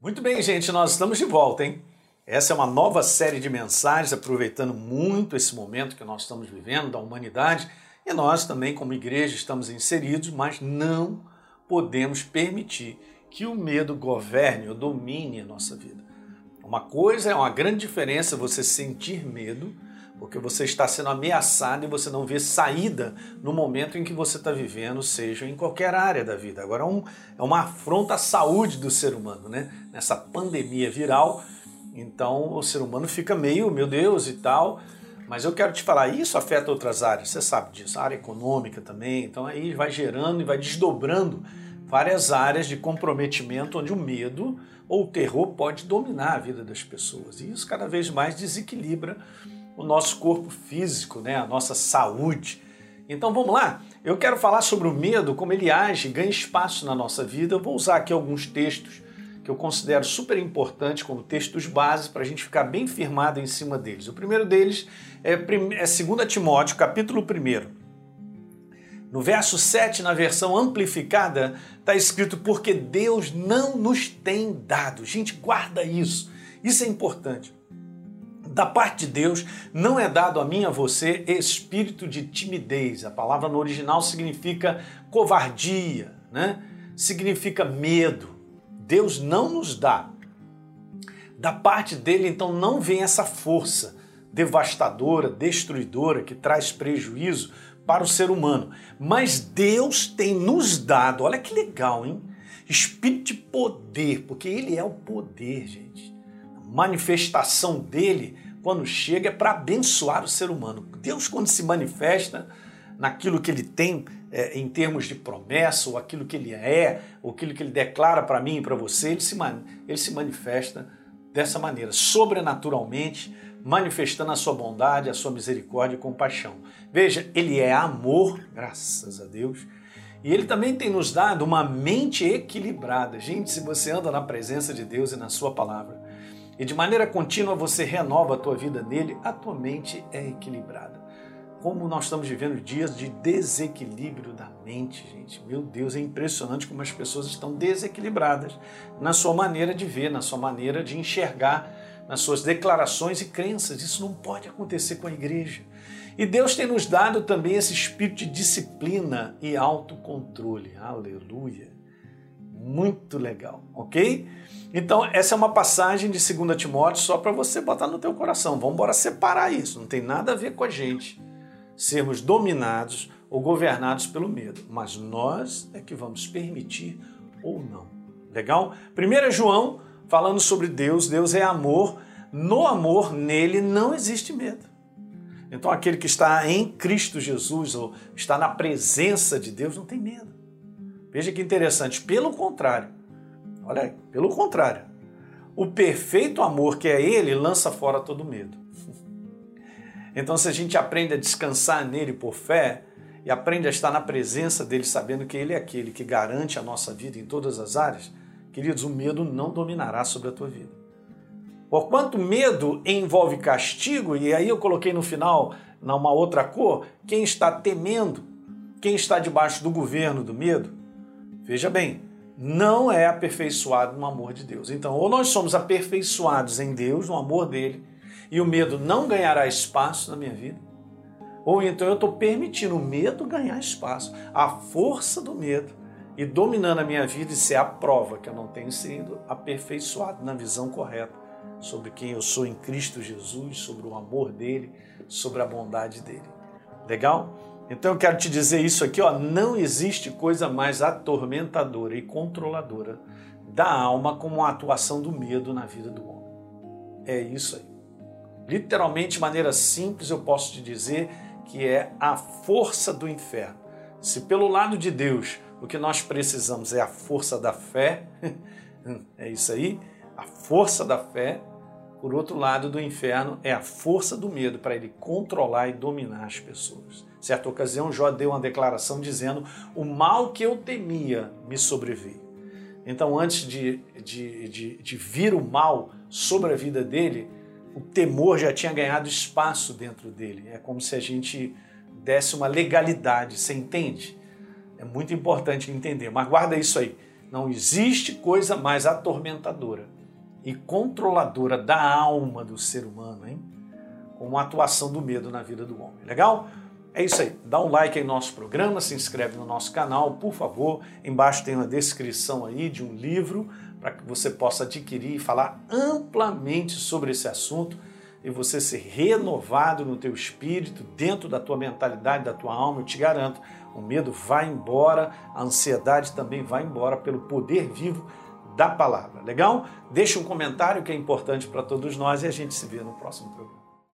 Muito bem, gente, nós estamos de volta, hein? Essa é uma nova série de mensagens, aproveitando muito esse momento que nós estamos vivendo da humanidade e nós também, como igreja, estamos inseridos, mas não podemos permitir que o medo governe ou domine a nossa vida. Uma coisa é uma grande diferença você sentir medo porque você está sendo ameaçado e você não vê saída no momento em que você está vivendo, seja em qualquer área da vida. Agora, um, é uma afronta à saúde do ser humano, né? Nessa pandemia viral, então o ser humano fica meio, meu Deus e tal. Mas eu quero te falar, isso afeta outras áreas, você sabe disso, a área econômica também. Então aí vai gerando e vai desdobrando várias áreas de comprometimento onde o medo ou o terror pode dominar a vida das pessoas. E isso cada vez mais desequilibra o nosso corpo físico, né? a nossa saúde. Então vamos lá? Eu quero falar sobre o medo, como ele age, ganha espaço na nossa vida. Eu vou usar aqui alguns textos que eu considero super importantes como textos básicos para a gente ficar bem firmado em cima deles. O primeiro deles é, é 2 Timóteo, capítulo 1. No verso 7, na versão amplificada, está escrito: Porque Deus não nos tem dado. Gente, guarda isso. Isso é importante da parte de Deus não é dado a mim a você espírito de timidez. A palavra no original significa covardia, né? Significa medo. Deus não nos dá. Da parte dele, então, não vem essa força devastadora, destruidora, que traz prejuízo para o ser humano. Mas Deus tem nos dado, olha que legal, hein? Espírito de poder, porque Ele é o poder, gente. A manifestação dele quando chega, é para abençoar o ser humano. Deus, quando se manifesta naquilo que ele tem é, em termos de promessa, ou aquilo que ele é, ou aquilo que ele declara para mim e para você, ele se, ele se manifesta dessa maneira, sobrenaturalmente, manifestando a sua bondade, a sua misericórdia e compaixão. Veja, ele é amor, graças a Deus. E ele também tem nos dado uma mente equilibrada. Gente, se você anda na presença de Deus e na sua palavra, e de maneira contínua você renova a tua vida nele, a tua mente é equilibrada. Como nós estamos vivendo dias de desequilíbrio da mente, gente. Meu Deus, é impressionante como as pessoas estão desequilibradas na sua maneira de ver, na sua maneira de enxergar, nas suas declarações e crenças. Isso não pode acontecer com a igreja. E Deus tem nos dado também esse espírito de disciplina e autocontrole. Aleluia. Muito legal, ok? Então, essa é uma passagem de 2 Timóteo só para você botar no teu coração. Vamos embora separar isso, não tem nada a ver com a gente sermos dominados ou governados pelo medo, mas nós é que vamos permitir ou não. Legal? 1 João, falando sobre Deus, Deus é amor, no amor, nele não existe medo. Então, aquele que está em Cristo Jesus ou está na presença de Deus não tem medo. Veja que interessante, pelo contrário, Olha aí, pelo contrário. O perfeito amor que é Ele lança fora todo medo. Então, se a gente aprende a descansar nele por fé e aprende a estar na presença dele, sabendo que Ele é aquele que garante a nossa vida em todas as áreas, queridos, o medo não dominará sobre a tua vida. Porquanto medo envolve castigo, e aí eu coloquei no final, numa outra cor, quem está temendo, quem está debaixo do governo do medo, veja bem, não é aperfeiçoado no amor de Deus. Então, ou nós somos aperfeiçoados em Deus, no amor dele, e o medo não ganhará espaço na minha vida, ou então eu estou permitindo o medo ganhar espaço, a força do medo, e dominando a minha vida, isso é a prova que eu não tenho sido aperfeiçoado na visão correta sobre quem eu sou em Cristo Jesus, sobre o amor dele, sobre a bondade dele. Legal? Então eu quero te dizer isso aqui, ó, não existe coisa mais atormentadora e controladora da alma como a atuação do medo na vida do homem. É isso aí. Literalmente, de maneira simples, eu posso te dizer que é a força do inferno. Se pelo lado de Deus o que nós precisamos é a força da fé, é isso aí, a força da fé, por outro lado do inferno é a força do medo para ele controlar e dominar as pessoas. Certa ocasião, Jó deu uma declaração dizendo: O mal que eu temia me sobreveio. Então, antes de, de, de, de vir o mal sobre a vida dele, o temor já tinha ganhado espaço dentro dele. É como se a gente desse uma legalidade, você entende? É muito importante entender, mas guarda isso aí. Não existe coisa mais atormentadora e controladora da alma do ser humano, hein? Como a atuação do medo na vida do homem. Legal? É isso aí. Dá um like no nosso programa, se inscreve no nosso canal, por favor. Embaixo tem uma descrição aí de um livro para que você possa adquirir e falar amplamente sobre esse assunto e você ser renovado no teu espírito, dentro da tua mentalidade, da tua alma, eu te garanto, o medo vai embora, a ansiedade também vai embora pelo poder vivo da palavra. Legal? Deixa um comentário que é importante para todos nós e a gente se vê no próximo programa.